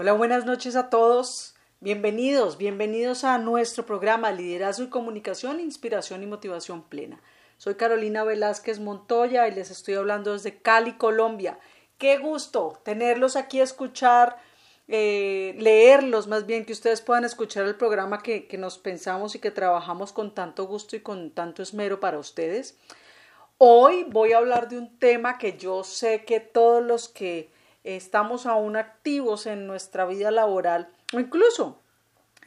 Hola, buenas noches a todos. Bienvenidos, bienvenidos a nuestro programa Liderazgo y Comunicación, Inspiración y Motivación Plena. Soy Carolina Velázquez Montoya y les estoy hablando desde Cali, Colombia. Qué gusto tenerlos aquí escuchar, eh, leerlos más bien, que ustedes puedan escuchar el programa que, que nos pensamos y que trabajamos con tanto gusto y con tanto esmero para ustedes. Hoy voy a hablar de un tema que yo sé que todos los que estamos aún activos en nuestra vida laboral o incluso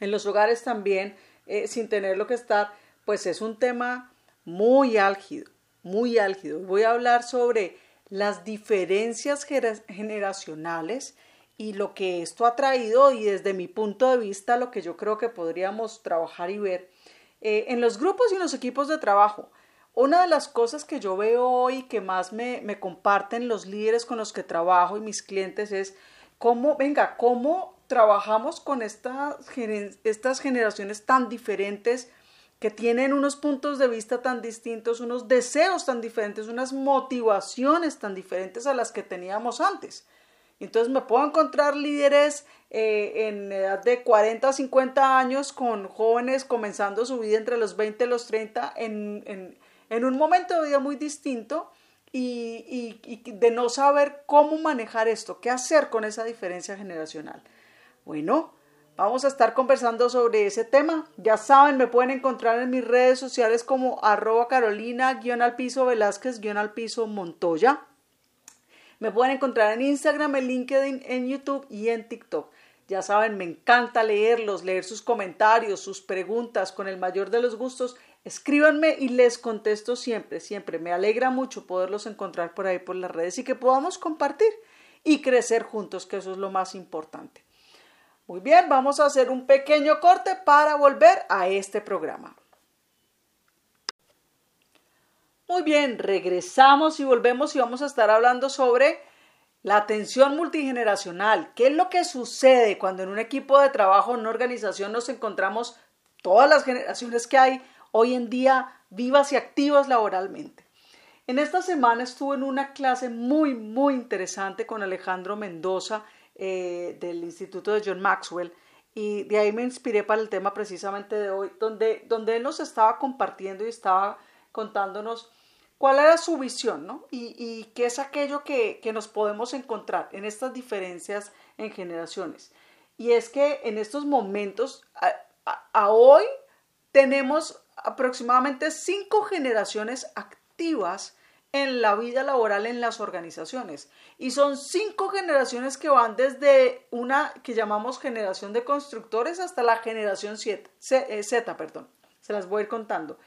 en los hogares también, eh, sin tenerlo que estar, pues es un tema muy álgido, muy álgido. Voy a hablar sobre las diferencias generacionales y lo que esto ha traído y desde mi punto de vista lo que yo creo que podríamos trabajar y ver eh, en los grupos y en los equipos de trabajo. Una de las cosas que yo veo hoy que más me, me comparten los líderes con los que trabajo y mis clientes es cómo, venga, cómo trabajamos con estas, estas generaciones tan diferentes que tienen unos puntos de vista tan distintos, unos deseos tan diferentes, unas motivaciones tan diferentes a las que teníamos antes. Entonces me puedo encontrar líderes eh, en edad de 40 a 50 años con jóvenes comenzando su vida entre los 20 y los 30 en, en un momento de vida muy distinto y, de no saber cómo manejar esto, qué hacer con esa diferencia generacional. Bueno, vamos a estar conversando sobre ese tema. Ya saben, me pueden encontrar en mis redes sociales como arroba carolina, guion al piso Velázquez, guion al piso Montoya. Me pueden encontrar en Instagram, en LinkedIn, en YouTube y en TikTok. Ya saben, me encanta leerlos, leer sus comentarios, sus preguntas con el mayor de los gustos Escríbanme y les contesto siempre, siempre. Me alegra mucho poderlos encontrar por ahí por las redes y que podamos compartir y crecer juntos, que eso es lo más importante. Muy bien, vamos a hacer un pequeño corte para volver a este programa. Muy bien, regresamos y volvemos y vamos a estar hablando sobre la atención multigeneracional. ¿Qué es lo que sucede cuando en un equipo de trabajo, en una organización, nos encontramos todas las generaciones que hay hoy en día vivas y activas laboralmente. En esta semana estuve en una clase muy, muy interesante con Alejandro Mendoza eh, del Instituto de John Maxwell y de ahí me inspiré para el tema precisamente de hoy, donde, donde él nos estaba compartiendo y estaba contándonos cuál era su visión, ¿no? Y, qué es aquello que, nos podemos encontrar en estas diferencias en generaciones. Y es que en estos momentos, a hoy, tenemos aproximadamente cinco generaciones activas en la vida laboral en las organizaciones. Y son cinco generaciones que van desde una que llamamos generación de constructores hasta la generación Z, eh, Z perdón. Se las voy a ir contando.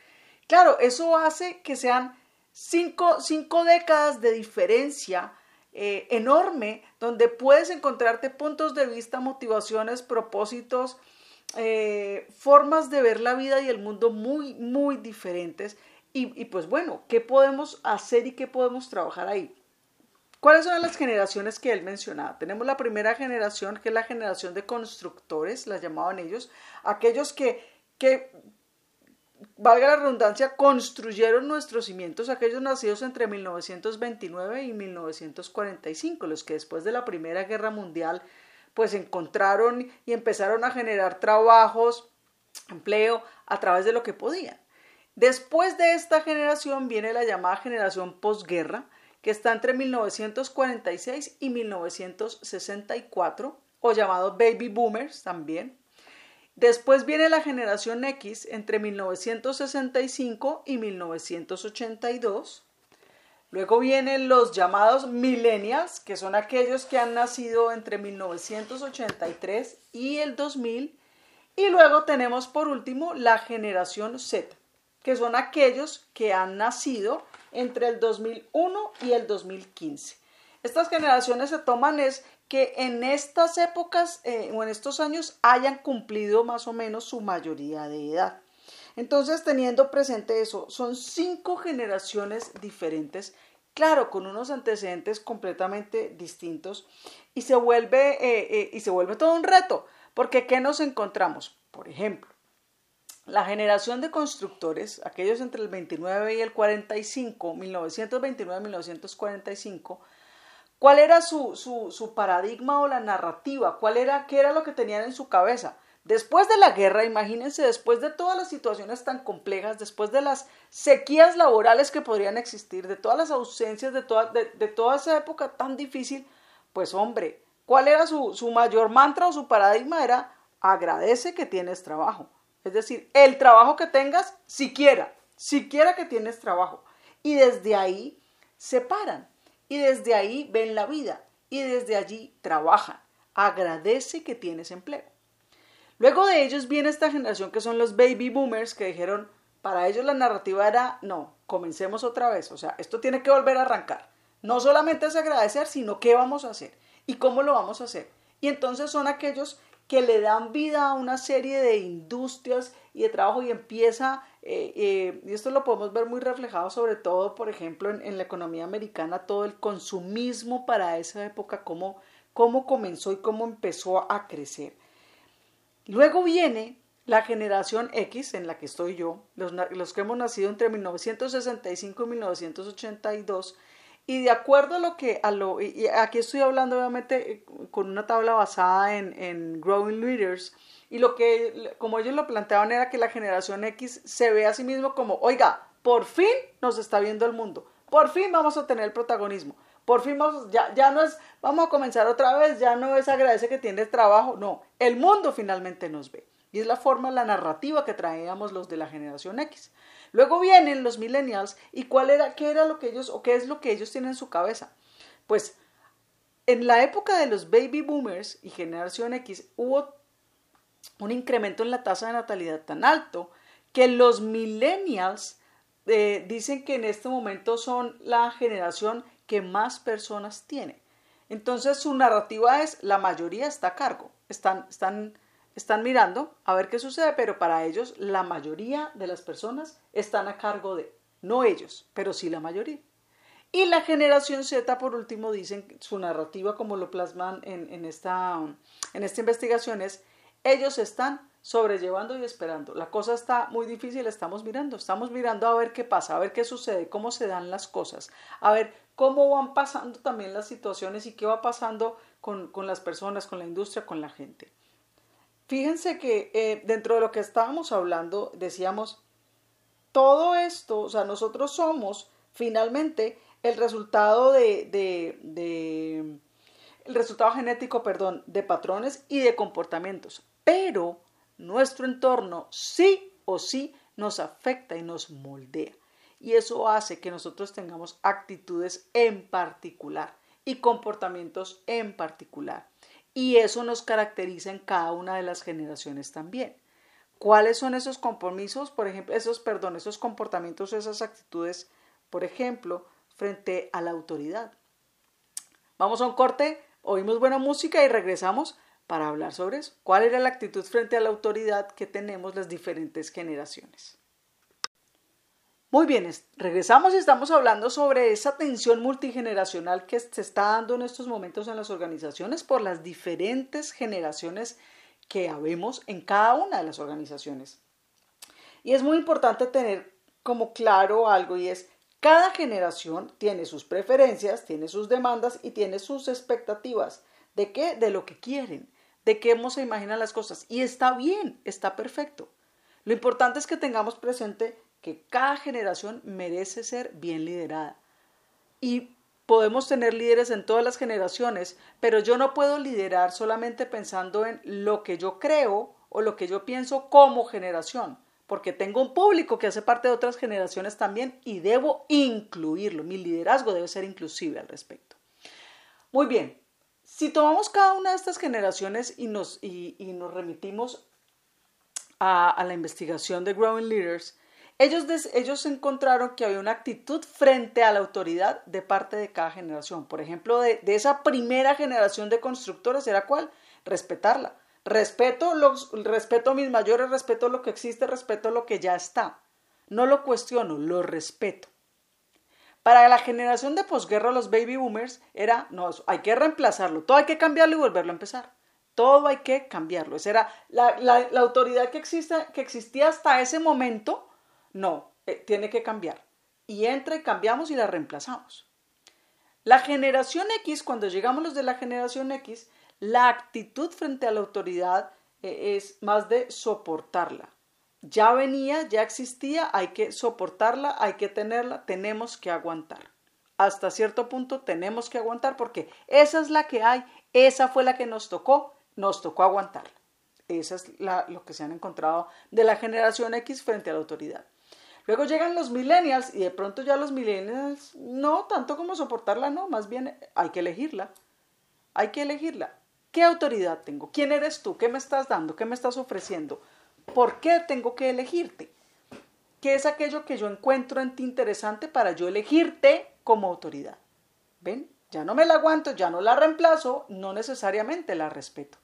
Claro, eso hace que sean cinco, cinco décadas de diferencia eh, enorme donde puedes encontrarte puntos de vista, motivaciones, propósitos, eh, formas de ver la vida y el mundo muy, muy diferentes. Y, pues bueno, ¿qué podemos hacer y qué podemos trabajar ahí? ¿Cuáles son las generaciones que él mencionaba? Tenemos la primera generación, que es la generación de constructores, la llamaban ellos, aquellos que, que valga la redundancia, construyeron nuestros cimientos, aquellos nacidos entre 1929 y 1945, los que después de la Primera Guerra Mundial pues encontraron y empezaron a generar trabajos, empleo a través de lo que podían. Después de esta generación viene la llamada generación posguerra, que está entre 1946 y 1964, o llamado baby boomers también. Después viene la generación X entre 1965 y 1982. Luego vienen los llamados millennials, que son aquellos que han nacido entre 1983 y el 2000. Y luego tenemos por último la generación Z, que son aquellos que han nacido entre el 2001 y el 2015. Estas generaciones se toman es que en estas épocas eh, o en estos años hayan cumplido más o menos su mayoría de edad. Entonces, teniendo presente eso, son cinco generaciones diferentes, claro, con unos antecedentes completamente distintos, y se vuelve, eh, eh, y se vuelve todo un reto, porque ¿qué nos encontramos? Por ejemplo, la generación de constructores, aquellos entre el 29 y el 45, 1929 1945, ¿Cuál era su, su, su, paradigma o la narrativa? ¿Cuál era, qué era lo que tenían en su cabeza? Después de la guerra, imagínense, después de todas las situaciones tan complejas, después de las sequías laborales que podrían existir, de todas las ausencias, de toda, esa época tan difícil, pues hombre, ¿cuál era su, su mayor mantra o su paradigma? Era agradece que tienes trabajo. Es decir, el trabajo que tengas, siquiera, siquiera que tienes trabajo. Y desde ahí se paran y desde ahí ven la vida y desde allí trabajan. Agradece que tienes empleo. Luego de ellos viene esta generación que son los baby boomers que dijeron, para ellos la narrativa era, no, comencemos otra vez, o sea, esto tiene que volver a arrancar. No solamente es agradecer, sino qué vamos a hacer y cómo lo vamos a hacer. Y entonces son aquellos que le dan vida a una serie de industrias y de trabajo y empieza, eh, eh, y esto lo podemos ver muy reflejado sobre todo, por ejemplo, en, la economía americana, todo el consumismo para esa época, cómo, cómo comenzó y cómo empezó a crecer. Luego viene la generación X, en la que estoy yo, los, que hemos nacido entre 1965 y 1982, y de acuerdo a lo que, a lo, y aquí estoy hablando obviamente eh, con una tabla basada en, en Growing Leaders, y lo que, como ellos lo planteaban, era que la generación X se ve a sí mismo como, oiga, por fin nos está viendo el mundo, por fin vamos a tener el protagonismo, por fin vamos, ya, ya no es, vamos a comenzar otra vez, ya no es agradece que tienes trabajo, no, el mundo finalmente nos ve. Y es la forma, la narrativa que traíamos los de la generación X. Luego vienen los millennials y cuál era, qué era lo que ellos o qué es lo que ellos tienen en su cabeza. Pues en la época de los baby boomers y generación X hubo un incremento en la tasa de natalidad tan alto que los millennials eh, dicen que en este momento son la generación que más personas tiene. Entonces su narrativa es la mayoría está a cargo, están, están están mirando a ver qué sucede, pero para ellos la mayoría de las personas están a cargo de, no ellos, pero sí la mayoría. Y la generación Z, por último, dicen su narrativa, como lo plasman en, esta, en esta investigación, es ellos están sobrellevando y esperando. La cosa está muy difícil, estamos mirando, estamos mirando a ver qué pasa, a ver qué sucede, cómo se dan las cosas, a ver cómo van pasando también las situaciones y qué va pasando con, con las personas, con la industria, con la gente. Fíjense que eh, dentro de lo que estábamos hablando, decíamos, todo esto, o sea, nosotros somos finalmente el resultado de, de, de, el resultado genético, perdón, de patrones y de comportamientos, pero nuestro entorno sí o sí nos afecta y nos moldea. Y eso hace que nosotros tengamos actitudes en particular y comportamientos en particular y eso nos caracteriza en cada una de las generaciones también. ¿Cuáles son esos compromisos? Por ejemplo, esos, perdón, esos comportamientos, esas actitudes, por ejemplo, frente a la autoridad. Vamos a un corte, oímos buena música y regresamos para hablar sobre eso. ¿Cuál era la actitud frente a la autoridad que tenemos las diferentes generaciones? Muy bien, regresamos y estamos hablando sobre esa tensión multigeneracional que se está dando en estos momentos en las organizaciones por las diferentes generaciones que habemos en cada una de las organizaciones. Y es muy importante tener como claro algo y es, cada generación tiene sus preferencias, tiene sus demandas y tiene sus expectativas. ¿De qué? De lo que quieren, de cómo se imaginan las cosas. Y está bien, está perfecto. Lo importante es que tengamos presente que cada generación merece ser bien liderada. Y podemos tener líderes en todas las generaciones, pero yo no puedo liderar solamente pensando en lo que yo creo o lo que yo pienso como generación, porque tengo un público que hace parte de otras generaciones también y debo incluirlo. Mi liderazgo debe ser inclusive al respecto. Muy bien, si tomamos cada una de estas generaciones y nos, remitimos a, la investigación de Growing Leaders, ellos, ellos encontraron que había una actitud frente a la autoridad de parte de cada generación. Por ejemplo, de, esa primera generación de constructores, ¿era cuál? Respetarla. Respeto, los, respeto a mis mayores, respeto lo que existe, respeto lo que ya está. No lo cuestiono, lo respeto. Para la generación de posguerra, los baby boomers, era, no, hay que reemplazarlo, todo hay que cambiarlo y volverlo a empezar. Todo hay que cambiarlo. Esa era la, autoridad que existía hasta ese momento, no, eh, tiene que cambiar. Y entra y cambiamos y la reemplazamos. La generación X, cuando llegamos los de la generación X, la actitud frente a la autoridad eh, es más de soportarla. Ya venía, ya existía, hay que soportarla, hay que tenerla, tenemos que aguantar. Hasta cierto punto tenemos que aguantar porque esa es la que hay, esa fue la que nos tocó, nos tocó aguantarla. Esa es lo que se han encontrado de la generación X frente a la autoridad. Luego llegan los millennials y de pronto ya los millennials, no tanto como soportarla, no, más bien hay que elegirla. Hay que elegirla. ¿Qué autoridad tengo? ¿Quién eres tú? ¿Qué me estás dando? ¿Qué me estás ofreciendo? ¿Por qué tengo que elegirte? ¿Qué es aquello que yo encuentro en ti interesante para yo elegirte como autoridad? ¿Ven? Ya no me la aguanto, ya no la reemplazo, no necesariamente la respeto.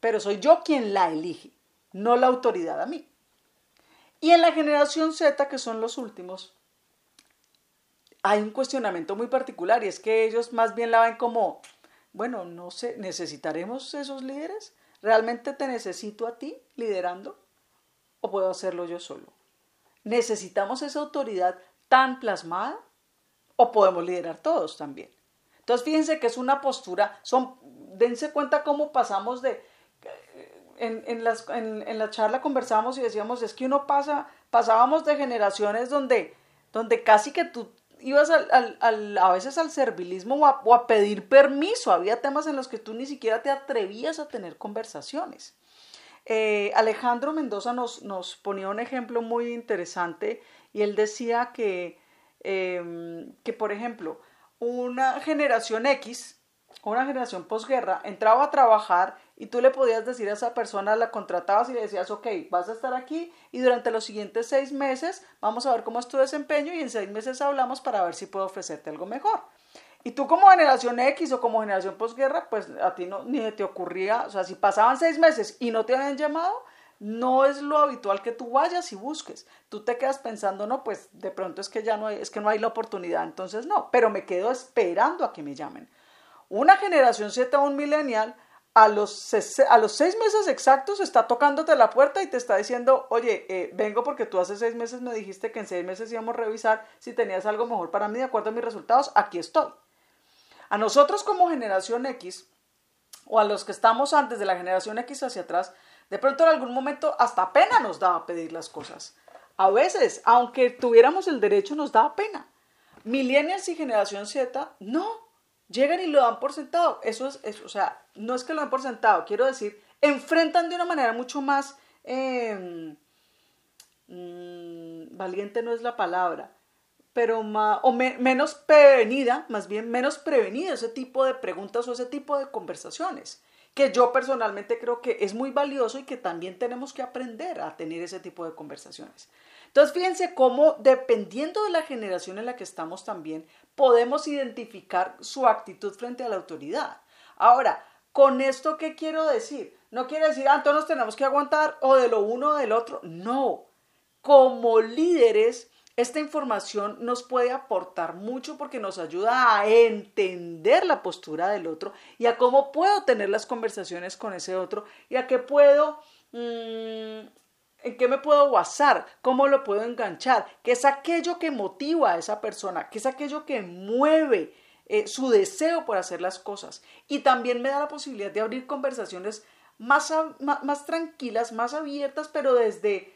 Pero soy yo quien la elige, no la autoridad a mí. Y en la generación Z, que son los últimos, hay un cuestionamiento muy particular y es que ellos más bien la ven como, bueno, no sé, ¿necesitaremos esos líderes? ¿Realmente te necesito a ti liderando? ¿O puedo hacerlo yo solo? ¿Necesitamos esa autoridad tan plasmada? ¿O podemos liderar todos también? Entonces fíjense que es una postura, son, dense cuenta cómo pasamos de, en, las, en, la charla conversábamos y decíamos, es que uno pasa, pasábamos de generaciones donde, donde casi que tú ibas al, a veces al servilismo o a, pedir permiso. Había temas en los que tú ni siquiera te atrevías a tener conversaciones. Eh, Alejandro Mendoza nos, nos, ponía un ejemplo muy interesante y él decía que, em, que, por ejemplo, una generación X, una generación posguerra, entraba a trabajar y tú le podías decir a esa persona, la contratabas y le decías, ok, vas a estar aquí y durante los siguientes seis meses vamos a ver cómo es tu desempeño y en seis meses hablamos para ver si puedo ofrecerte algo mejor. Y tú como generación X o como generación posguerra, pues a ti no, ni te ocurría, o sea, si pasaban seis meses y no te habían llamado, no es lo habitual que tú vayas y busques. Tú te quedas pensando, no, pues de pronto es que ya no hay, es que no hay la oportunidad, entonces no, pero me quedo esperando a que me llamen. Una generación Z o un millennial a los, a los seis meses exactos está tocándote la puerta y te está diciendo, oye, eh, vengo porque tú hace seis meses me dijiste que en seis meses íbamos a revisar si tenías algo mejor para mí de acuerdo a mis resultados, aquí estoy. A nosotros como generación X, o a los que estamos antes de la generación X hacia atrás, de pronto en algún momento hasta pena nos daba pedir las cosas. A veces, aunque tuviéramos el derecho, nos daba pena. Millennials y generación Z, no, llegan y lo dan por sentado. Eso es, o sea, no es que lo den por sentado, quiero decir, enfrentan de una manera mucho más em, mm, valiente no es la palabra, pero más, o menos prevenida, más bien menos prevenida ese tipo de preguntas o ese tipo de conversaciones, que yo personalmente creo que es muy valioso y que también tenemos que aprender a tener ese tipo de conversaciones. Entonces, fíjense cómo, dependiendo de la generación en la que estamos también, podemos identificar su actitud frente a la autoridad. Ahora, ¿con esto qué quiero decir? No quiere decir, ah, nos tenemos que aguantar o de lo uno o del otro. No. Como líderes, esta información nos puede aportar mucho porque nos ayuda a entender la postura del otro y a cómo puedo tener las conversaciones con ese otro y a qué puedo mm, ¿En qué me puedo basar? ¿Cómo lo puedo enganchar? ¿Qué es aquello que motiva a esa persona? ¿Qué es aquello que mueve eh, su deseo por hacer las cosas? Y también me da la posibilidad de abrir conversaciones más, más, tranquilas, más abiertas, pero desde,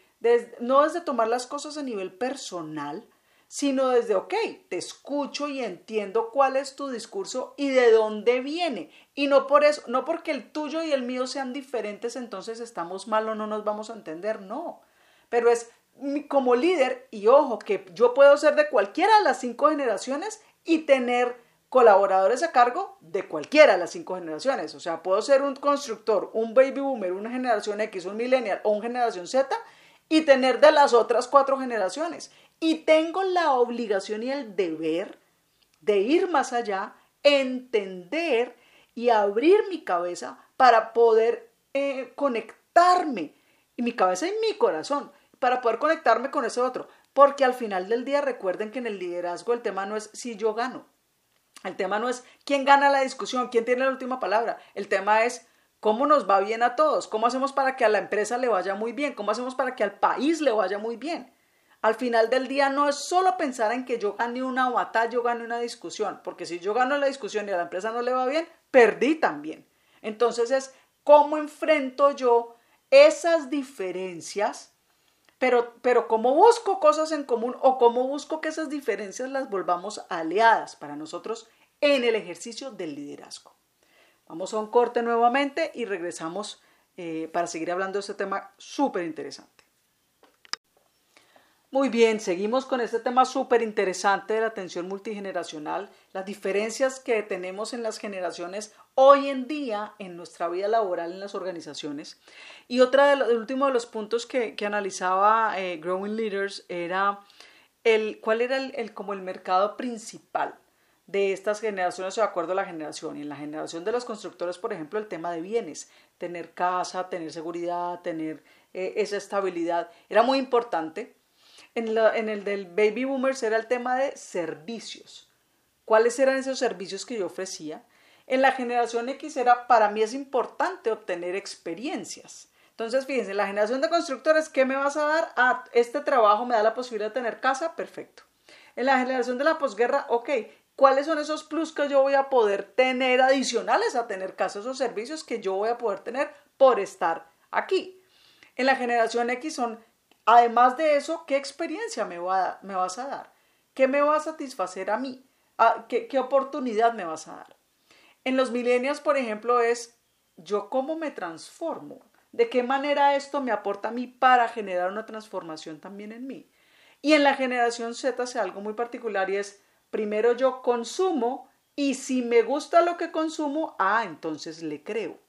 no desde tomar las cosas a nivel personal, sino desde, ok, te escucho y entiendo cuál es tu discurso y de dónde viene. Y no por eso, no porque el tuyo y el mío sean diferentes, entonces estamos mal o no nos vamos a entender, no. Pero es como líder, y ojo, que yo puedo ser de cualquiera de las cinco generaciones y tener colaboradores a cargo de cualquiera de las cinco generaciones. O sea, puedo ser un constructor, un baby boomer, una generación X, un millennial o una generación Z y tener de las otras cuatro generaciones. Y tengo la obligación y el deber de ir más allá, entender y abrir mi cabeza para poder eh, conectarme, y mi cabeza y mi corazón, para poder conectarme con ese otro. Porque al final del día recuerden que en el liderazgo el tema no es si yo gano. El tema no es quién gana la discusión, quién tiene la última palabra. El tema es cómo nos va bien a todos, cómo hacemos para que a la empresa le vaya muy bien, cómo hacemos para que al país le vaya muy bien. al final del día no es solo pensar en que yo gane una batalla, yo gane una discusión, porque si yo gano la discusión y a la empresa no le va bien, perdí también. Entonces es cómo enfrento yo esas diferencias, pero, pero cómo busco cosas en común o cómo busco que esas diferencias las volvamos aliadas para nosotros en el ejercicio del liderazgo. Vamos a un corte nuevamente y regresamos eh, para seguir hablando de este tema súper interesante. Muy bien, seguimos con este tema súper interesante de la atención multigeneracional, las diferencias que tenemos en las generaciones hoy en día en nuestra vida laboral en las organizaciones. Y otra de los, el último de los puntos que, analizaba eh, Growing Leaders era el, cuál era el, como el mercado principal de estas generaciones de acuerdo a la generación. Y en la generación de los constructores, por ejemplo, el tema de bienes, tener casa, tener seguridad, tener eh, esa estabilidad, era muy importante en, el del baby boomers era el tema de servicios. ¿Cuáles eran esos servicios que yo ofrecía? En la generación X era, para mí es importante obtener experiencias. Entonces, fíjense, la generación de constructores, ¿qué me vas a dar? Ah, este trabajo me da la posibilidad de tener casa, perfecto. En la generación de la posguerra, ok, ¿cuáles son esos plus que yo voy a poder tener adicionales a tener casa, esos servicios que yo voy a poder tener por estar aquí? En la generación X son Además de eso, ¿qué experiencia me, me vas a dar? ¿Qué me va a satisfacer a mí? Ah, ¿Qué, ¿Qué oportunidad me vas a dar? En los millennials, por ejemplo, es yo cómo me transformo. ¿De qué manera esto me aporta a mí para generar una transformación también en mí? Y en la generación Z hace algo muy particular y es, primero yo consumo y si me gusta lo que consumo, ah, entonces le creo.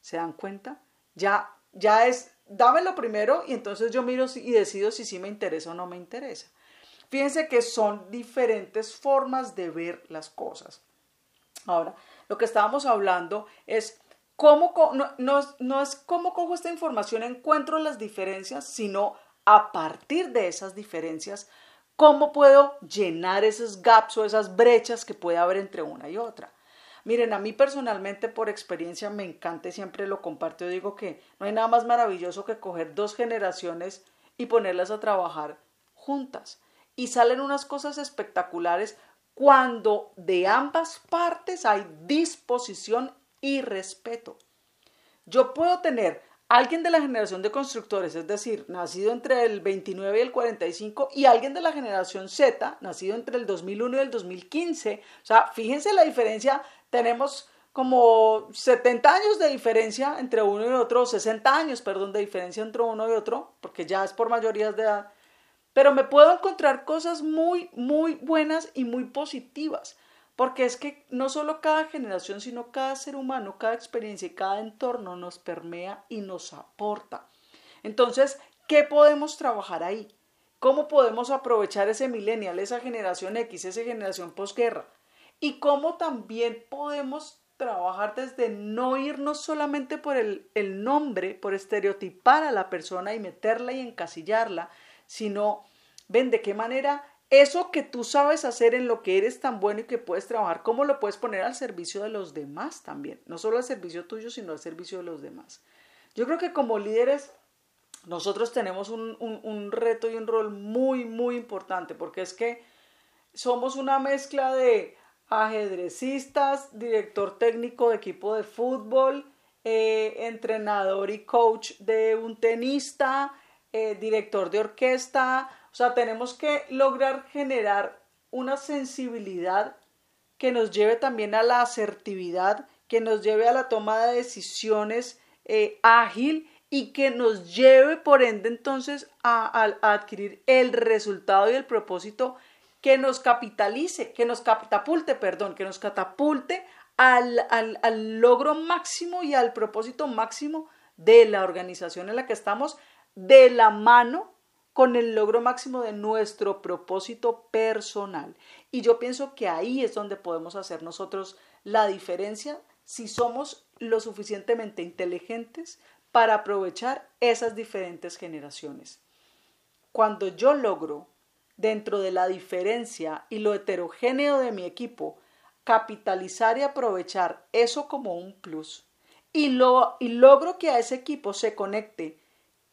¿Se dan cuenta? Ya, ya es dámelo primero y entonces yo miro y decido si sí me interesa o no me interesa. Fíjense que son diferentes formas de ver las cosas. Ahora, lo que estábamos hablando es cómo, no, es cómo cojo esta información, encuentro las diferencias, sino a partir de esas diferencias, cómo puedo llenar esos gaps o esas brechas que puede haber entre una y otra. Miren, a mí personalmente por experiencia me encanta y siempre lo comparto. Yo digo que no hay nada más maravilloso que coger dos generaciones y ponerlas a trabajar juntas. Y salen unas cosas espectaculares cuando de ambas partes hay disposición y respeto. Yo puedo tener alguien de la generación de constructores, es decir, nacido entre el 29 y el 45, y alguien de la generación Z, nacido entre el 2001 y el 2015. O sea, fíjense la diferencia tenemos como 70 años de diferencia entre uno y otro, 60 años, perdón, de diferencia entre uno y otro, porque ya es por mayorías de edad, pero me puedo encontrar cosas muy, muy buenas y muy positivas, porque es que no solo cada generación, sino cada ser humano, cada experiencia y cada entorno nos permea y nos aporta. Entonces, ¿qué podemos trabajar ahí? ¿Cómo podemos aprovechar ese millennial, esa generación X, esa generación posguerra? y cómo también podemos trabajar desde no irnos solamente por el, nombre, por estereotipar a la persona y meterla y encasillarla, sino ven de qué manera eso que tú sabes hacer en lo que eres tan bueno y que puedes trabajar, cómo lo puedes poner al servicio de los demás también, no solo al servicio tuyo, sino al servicio de los demás. Yo creo que como líderes nosotros tenemos un, reto y un rol muy, muy importante, porque es que somos una mezcla de ajedrecistas, director técnico de equipo de fútbol, eh, entrenador y coach de un tenista, eh, director de orquesta. O sea, tenemos que lograr generar una sensibilidad que nos lleve también a la asertividad, que nos lleve a la toma de decisiones eh, ágil y que nos lleve por ende entonces a adquirir el resultado y el propósito que nos capitalice, que nos catapulte, perdón, que nos catapulte al, al, logro máximo y al propósito máximo de la organización en la que estamos, de la mano con el logro máximo de nuestro propósito personal. Y yo pienso que ahí es donde podemos hacer nosotros la diferencia si somos lo suficientemente inteligentes para aprovechar esas diferentes generaciones. Cuando yo logro dentro de la diferencia y lo heterogéneo de mi equipo, capitalizar y aprovechar eso como un plus y, lo, y logro que a ese equipo se conecte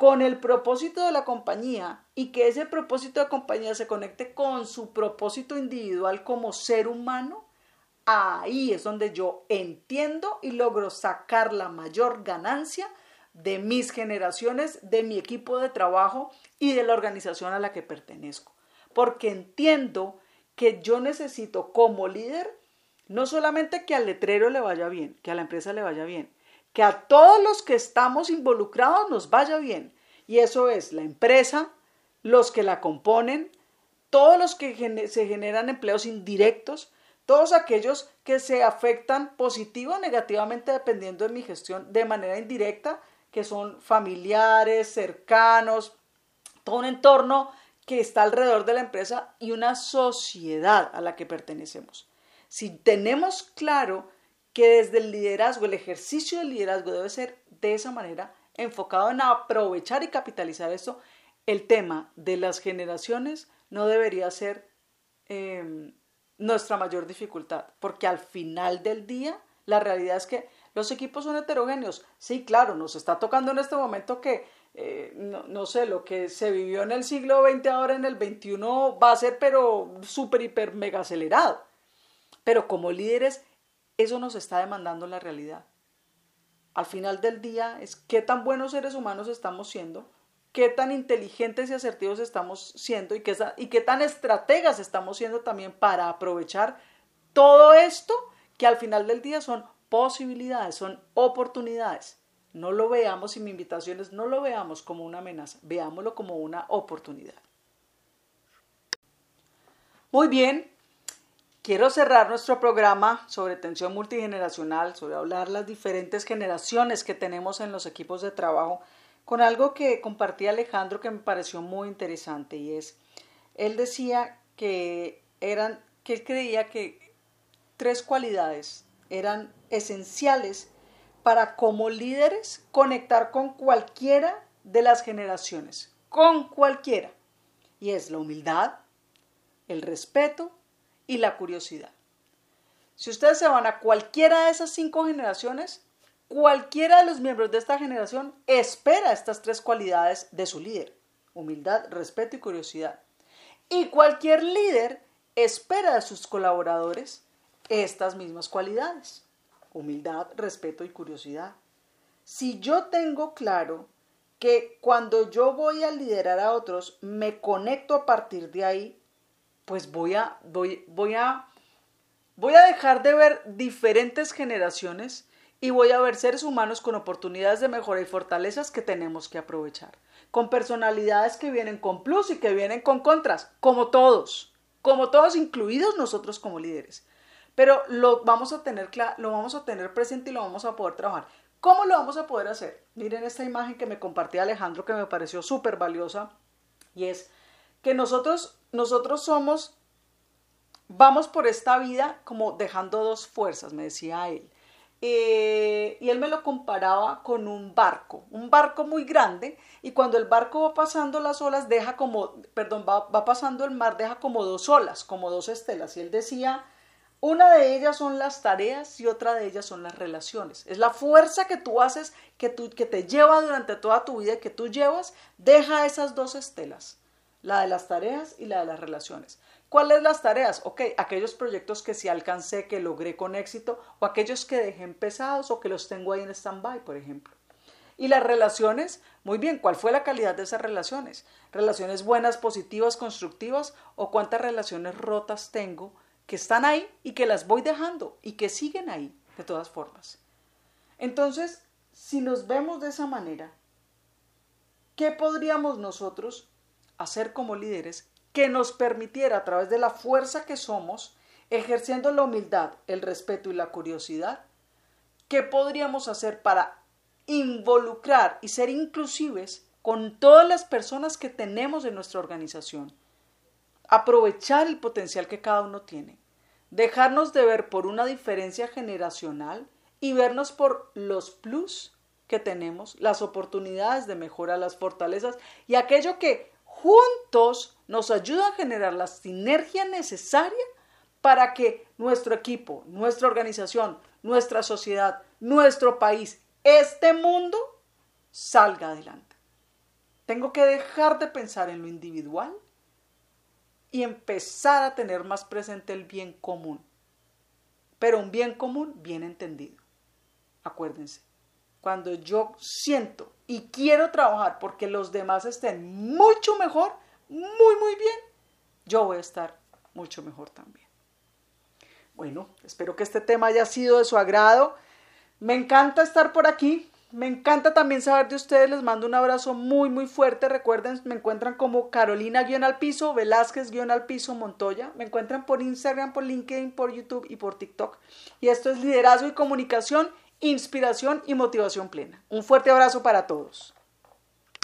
con el propósito de la compañía y que ese propósito de compañía se conecte con su propósito individual como ser humano, ahí es donde yo entiendo y logro sacar la mayor ganancia de mis generaciones, de mi equipo de trabajo y de la organización a la que pertenezco. Porque entiendo que yo necesito como líder no solamente que al letrero le vaya bien, que a la empresa le vaya bien, que a todos los que estamos involucrados nos vaya bien. Y eso es la empresa, los que la componen, todos los que se generan empleos indirectos, todos aquellos que se afectan positivo o negativamente dependiendo de mi gestión de manera indirecta, que son familiares, cercanos, todo un entorno que está alrededor de la empresa y una sociedad a la que pertenecemos. Si tenemos claro que desde el liderazgo, el ejercicio del liderazgo debe ser de esa manera, enfocado en aprovechar y capitalizar esto, el tema de las generaciones no debería ser em, nuestra mayor dificultad, porque al final del día la realidad es que los equipos son heterogéneos. Sí, claro, nos está tocando en este momento que, eh, no, no, sé, lo que se vivió en el siglo XX ahora en el XXI va a ser pero súper, hiper, mega acelerado. Pero como líderes eso nos está demandando la realidad. Al final del día es qué tan buenos seres humanos estamos siendo, qué tan inteligentes y asertivos estamos siendo y qué, tan estrategas estamos siendo también para aprovechar todo esto que al final del día son posibilidades, son oportunidades. No lo veamos, y mi invitación es no lo veamos como una amenaza, veámoslo como una oportunidad. Muy bien, Quiero cerrar nuestro programa sobre tensión multigeneracional, sobre hablar las diferentes generaciones que tenemos en los equipos de trabajo, con algo que compartía Alejandro que me pareció muy interesante y es, él decía que eran, que él creía que tres cualidades eran esenciales para como líderes conectar con cualquiera de las generaciones, con cualquiera. Y es la humildad, el respeto y la curiosidad. Si ustedes se van a cualquiera de esas cinco generaciones, cualquiera de los miembros de esta generación espera estas tres cualidades de su líder, humildad, respeto y curiosidad. Y cualquier líder espera de sus colaboradores estas mismas cualidades, humildad, respeto y curiosidad. Si yo tengo claro que cuando yo voy a liderar a otros, me conecto a partir de ahí pues voy a, voy, voy a, voy a dejar de ver diferentes generaciones y voy a ver seres humanos con oportunidades de mejora y fortalezas que tenemos que aprovechar, con personalidades que vienen con plus y que vienen con contras, como todos, como todos, incluidos nosotros como líderes. Pero lo vamos a tener lo vamos a tener presente y lo vamos a poder trabajar. ¿Cómo lo vamos a poder hacer? Miren esta imagen que me compartía Alejandro que me pareció súper valiosa y es que nosotros, nosotros somos, vamos por esta vida como dejando dos fuerzas, me decía él. Eh, y él me lo comparaba con un barco, un barco muy grande, y cuando el barco va pasando las olas, deja como, perdón, va, va pasando el mar, deja como dos olas, como dos estelas. Y él decía, una de ellas son las tareas y otra de ellas son las relaciones. Es la fuerza que tú haces, que, tú, que te lleva durante toda tu vida, que tú llevas, deja esas dos estelas la de las tareas y la de las relaciones. ¿Cuáles las tareas? Ok, aquellos proyectos que sí alcancé, que logré con éxito, o aquellos que dejé empezados o que los tengo ahí en stand-by, por ejemplo. Y las relaciones, muy bien, ¿cuál fue la calidad de esas relaciones? ¿Relaciones buenas, positivas, constructivas? ¿O cuántas relaciones rotas tengo que están ahí y que las voy dejando y que siguen ahí de todas formas? Entonces, si nos vemos de esa manera, ¿qué podríamos nosotros hacer como líderes que nos permitiera a través de la fuerza que somos, ejerciendo la humildad, el respeto y la curiosidad, qué podríamos hacer para involucrar y ser inclusives con todas las personas que tenemos en nuestra organización, aprovechar el potencial que cada uno tiene, dejarnos de ver por una diferencia generacional y vernos por los plus que tenemos, las oportunidades de mejora, las fortalezas y aquello que juntos nos ayuda a generar la sinergia necesaria para que nuestro equipo, nuestra organización, nuestra sociedad, nuestro país, este mundo salga adelante. Tengo que dejar de pensar en lo individual y empezar a tener más presente el bien común. Pero un bien común bien entendido. Acuérdense, cuando yo siento y quiero trabajar porque los demás estén mucho mejor, muy, muy bien, yo voy a estar mucho mejor también. Bueno, espero que este tema haya sido de su agrado. Me encanta estar por aquí. Me encanta también saber de ustedes. Les mando un abrazo muy, muy fuerte. Recuerden, me encuentran como Carolina-al piso, Velázquez-al piso, Montoya. Me encuentran por Instagram, por LinkedIn, por YouTube y por TikTok. Y esto es liderazgo y comunicación, inspiración y motivación plena. Un fuerte abrazo para todos.